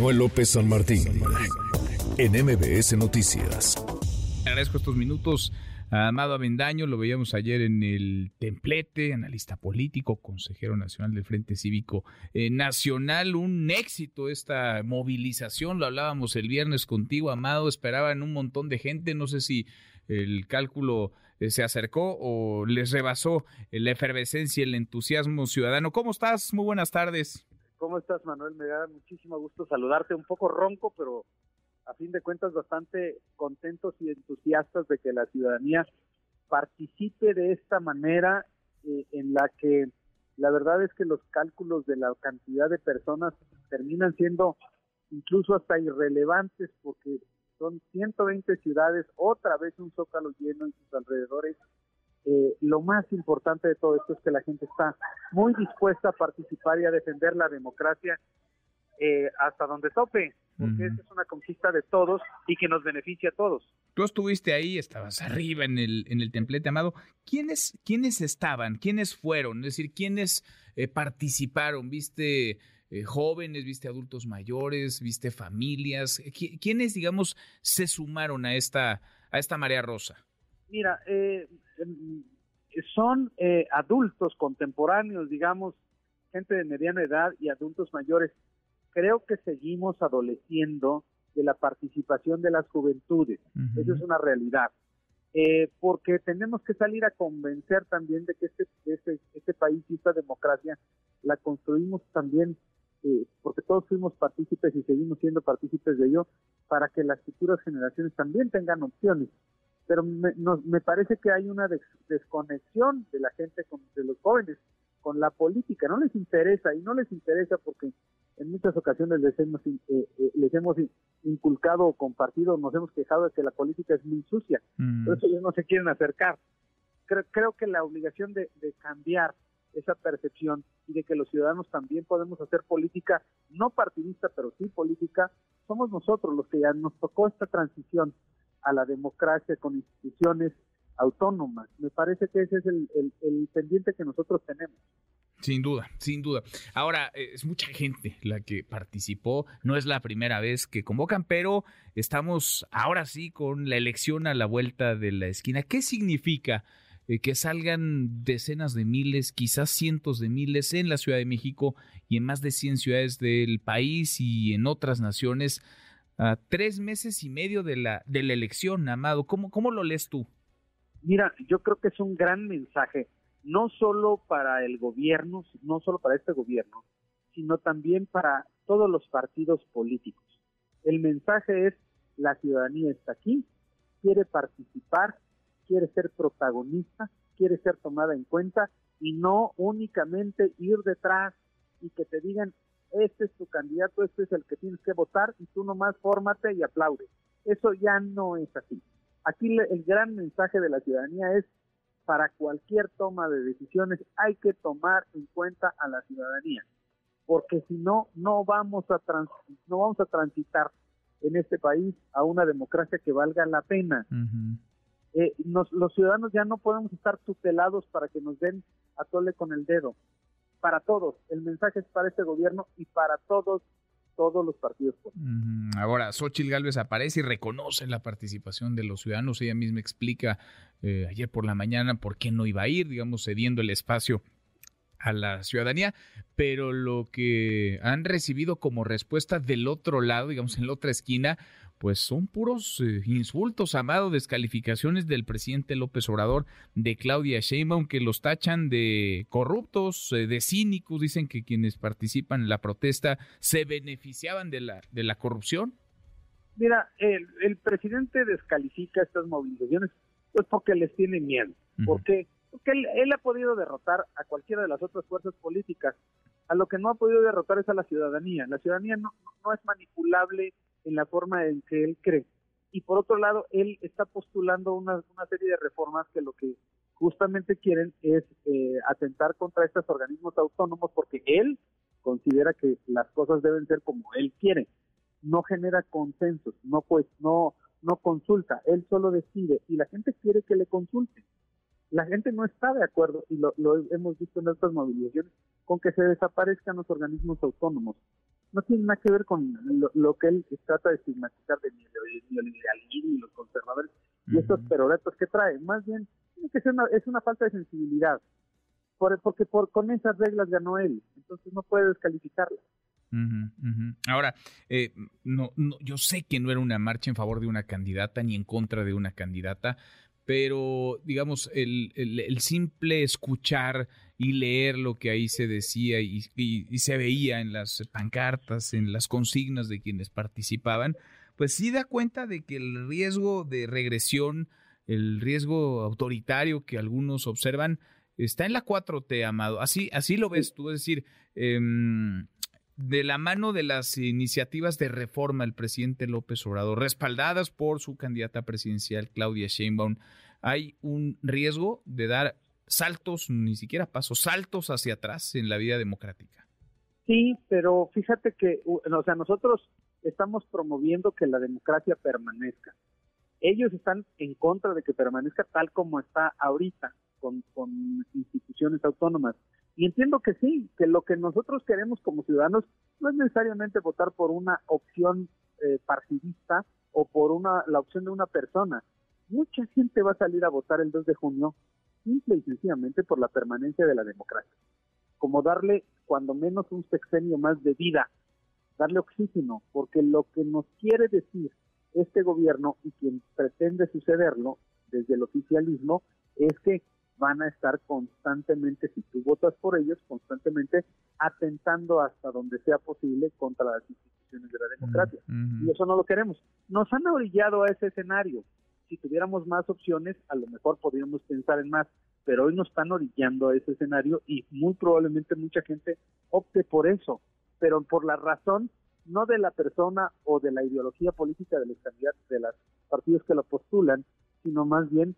Manuel López San Martín, en MBS Noticias. Agradezco estos minutos a Amado Avendaño, lo veíamos ayer en el templete, analista político, consejero nacional del Frente Cívico eh, Nacional, un éxito esta movilización, lo hablábamos el viernes contigo, Amado, esperaban un montón de gente, no sé si el cálculo eh, se acercó o les rebasó la efervescencia, el entusiasmo ciudadano. ¿Cómo estás? Muy buenas tardes. ¿Cómo estás, Manuel? Me da muchísimo gusto saludarte. Un poco ronco, pero a fin de cuentas bastante contentos y entusiastas de que la ciudadanía participe de esta manera eh, en la que la verdad es que los cálculos de la cantidad de personas terminan siendo incluso hasta irrelevantes porque son 120 ciudades, otra vez un zócalo lleno en sus alrededores eh, lo más importante de todo esto es que la gente está muy dispuesta a participar y a defender la democracia eh, hasta donde tope, porque esa es una conquista de todos y que nos beneficia a todos. Tú estuviste ahí, estabas arriba en el, en el templete, Amado. ¿Quiénes, ¿Quiénes estaban? ¿Quiénes fueron? Es decir, ¿quiénes eh, participaron? ¿Viste jóvenes? ¿Viste adultos mayores? ¿Viste familias? ¿Quiénes, digamos, se sumaron a esta, a esta marea rosa? Mira, eh, son eh, adultos contemporáneos, digamos, gente de mediana edad y adultos mayores. Creo que seguimos adoleciendo de la participación de las juventudes. Eso es una realidad. Eh, porque tenemos que salir a convencer también de que este, este, este país y esta democracia la construimos también, eh, porque todos fuimos partícipes y seguimos siendo partícipes de ello, para que las futuras generaciones también tengan opciones pero me, me parece que hay una desconexión de la gente, con, de los jóvenes, con la política. No les interesa, y no les interesa porque en muchas ocasiones les hemos, eh, eh, les hemos inculcado o compartido, nos hemos quejado de que la política es muy sucia. Mm. Por eso ellos no se quieren acercar. Creo, creo que la obligación de, de cambiar esa percepción y de que los ciudadanos también podemos hacer política, no partidista, pero sí política, somos nosotros los que ya nos tocó esta transición a la democracia con instituciones autónomas. Me parece que ese es el, pendiente que nosotros tenemos. Sin duda, sin duda. Ahora, eh, es mucha gente la que participó, no es la primera vez que convocan, pero estamos ahora sí con la elección a la vuelta de la esquina. ¿Qué significa eh, que salgan decenas de miles, quizás cientos de miles en la Ciudad de México y en más de 100 ciudades del país y en otras naciones tres meses y medio de la, de la elección, Amado. ¿Cómo, ¿Cómo lo lees tú? Mira, yo creo que es un gran mensaje, no solo para el gobierno, no solo para este gobierno, sino también para todos los partidos políticos. El mensaje es, la ciudadanía está aquí, quiere participar, quiere ser protagonista, quiere ser tomada en cuenta y no únicamente ir detrás y que te digan, este es tu candidato, este es el que tienes que votar y tú nomás fórmate y aplaude. Eso ya no es así. Aquí el gran mensaje de la ciudadanía es para cualquier toma de decisiones hay que tomar en cuenta a la ciudadanía, porque si no no vamos a no vamos a transitar en este país a una democracia que valga la pena. Eh, los ciudadanos ya no podemos estar tutelados para que nos den a tole con el dedo para todos. El mensaje es para este gobierno y para todos todos los partidos Ahora, Xochitl Gálvez aparece y reconoce la participación de los ciudadanos. Ella misma explica eh, ayer por la mañana por qué no iba a ir, digamos, cediendo el espacio a la ciudadanía, pero lo que han recibido como respuesta del otro lado, digamos, en la otra esquina, pues son puros eh, insultos, amado, descalificaciones del presidente López Obrador, de Claudia Sheinbaum, que los tachan de corruptos, eh, de cínicos, dicen que quienes participan en la protesta se beneficiaban de la, de la corrupción. Mira, el, presidente descalifica estas movilizaciones pues porque les tiene miedo. Porque él, ha podido derrotar a cualquiera de las otras fuerzas políticas. A lo que no ha podido derrotar es a la ciudadanía. La ciudadanía no, no es manipulable en la forma en que él cree. Y por otro lado, él está postulando una, serie de reformas que lo que justamente quieren es eh, atentar contra estos organismos autónomos porque él considera que las cosas deben ser como él quiere. No genera consensos, no pues no no consulta, él solo decide y la gente quiere que le consulte. La gente no está de acuerdo y lo, lo hemos visto en estas movilizaciones con que se desaparezcan los organismos autónomos no tiene nada que ver con lo, que él trata de estigmatizar de neoliberalismo y los conservadores y estos peroretos que trae. Más bien, que es una falta de sensibilidad, porque por, con esas reglas ganó él, entonces no puede descalificarla. Ahora, eh, no, no, yo sé que no era una marcha en favor de una candidata ni en contra de una candidata, pero digamos, el, el, simple escuchar y leer lo que ahí se decía y, y, se veía en las pancartas, en las consignas de quienes participaban, pues sí da cuenta de que el riesgo de regresión, el riesgo autoritario que algunos observan, está en la 4T, Amado. Así, así lo ves tú, es decir, eh, de la mano de las iniciativas de reforma del presidente López Obrador, respaldadas por su candidata presidencial Claudia Sheinbaum, hay un riesgo de dar saltos, ni siquiera pasos, saltos hacia atrás en la vida democrática. Sí, pero fíjate que, o sea, nosotros estamos promoviendo que la democracia permanezca. Ellos están en contra de que permanezca tal como está ahorita, con instituciones autónomas. Y entiendo que sí, que lo que nosotros queremos como ciudadanos no es necesariamente votar por una opción eh, partidista o por una la opción de una persona. Mucha gente va a salir a votar el 2 de junio simple y sencillamente por la permanencia de la democracia. Como darle cuando menos un sexenio más de vida, darle oxígeno, porque lo que nos quiere decir este gobierno y quien pretende sucederlo desde el oficialismo es que van a estar constantemente, si tú votas por ellos, constantemente atentando hasta donde sea posible contra las instituciones de la democracia. Y eso no lo queremos. Nos han orillado a ese escenario. Si tuviéramos más opciones, a lo mejor podríamos pensar en más, pero hoy nos están orillando a ese escenario y muy probablemente mucha gente opte por eso, pero por la razón no de la persona o de la ideología política de los candidatos, de los partidos que lo postulan, sino más bien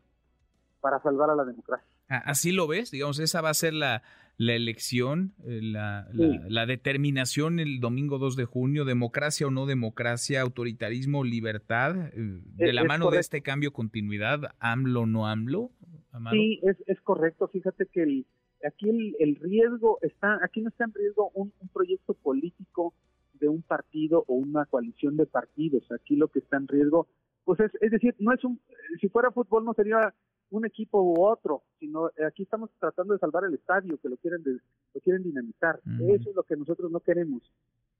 para salvar a la democracia. Así lo ves, digamos, esa va a ser la, la elección, eh, la, la, determinación el domingo 2 de junio, democracia o no democracia, autoritarismo, libertad, eh, de la mano de este cambio, continuidad, AMLO o no AMLO. Sí, es, es correcto, fíjate que el, aquí el, el, riesgo está, aquí no está en riesgo un, un proyecto político de un partido o una coalición de partidos, aquí lo que está en riesgo, pues es, es decir, no es un, si fuera fútbol no sería un equipo u otro, sino eh, aquí estamos tratando de salvar el estadio, que lo quieren lo quieren dinamitar. Eso es lo que nosotros no queremos.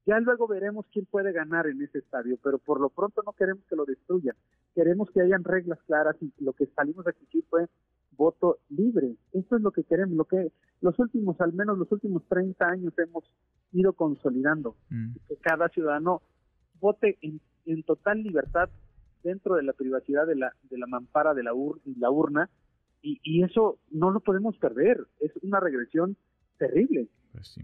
Ya luego veremos quién puede ganar en ese estadio, pero por lo pronto no queremos que lo destruyan. Queremos que hayan reglas claras y lo que salimos a exigir fue voto libre. Eso es lo que queremos, lo que los últimos, al menos los últimos 30 años hemos ido consolidando. Que cada ciudadano vote en, en total libertad dentro de la privacidad de la, de la mampara de la, la urna y, y, eso no lo podemos perder. Es una regresión terrible. Pues sí.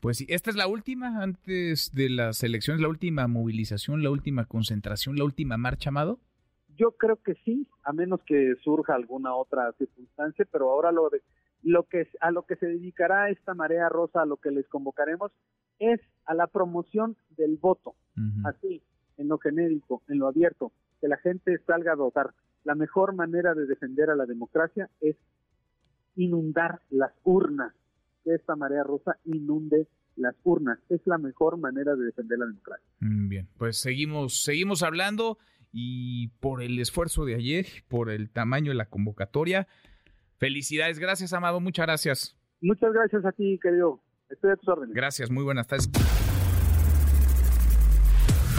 Pues sí, esta es la última antes de las elecciones, la última movilización, la última concentración, la última marcha, Amado. Yo creo que sí, a menos que surja alguna otra circunstancia, pero ahora lo de lo que a lo que se dedicará esta marea rosa, a lo que les convocaremos es a la promoción del voto, así en lo genérico, en lo abierto, que la gente salga a votar. La mejor manera de defender a la democracia es inundar las urnas, que esta marea rosa inunde las urnas. Es la mejor manera de defender la democracia. Mm, bien, pues seguimos, seguimos hablando y por el esfuerzo de ayer, por el tamaño de la convocatoria. Felicidades, gracias Amado, muchas gracias. Muchas gracias a ti, querido. Estoy a tus órdenes. Gracias, muy buenas tardes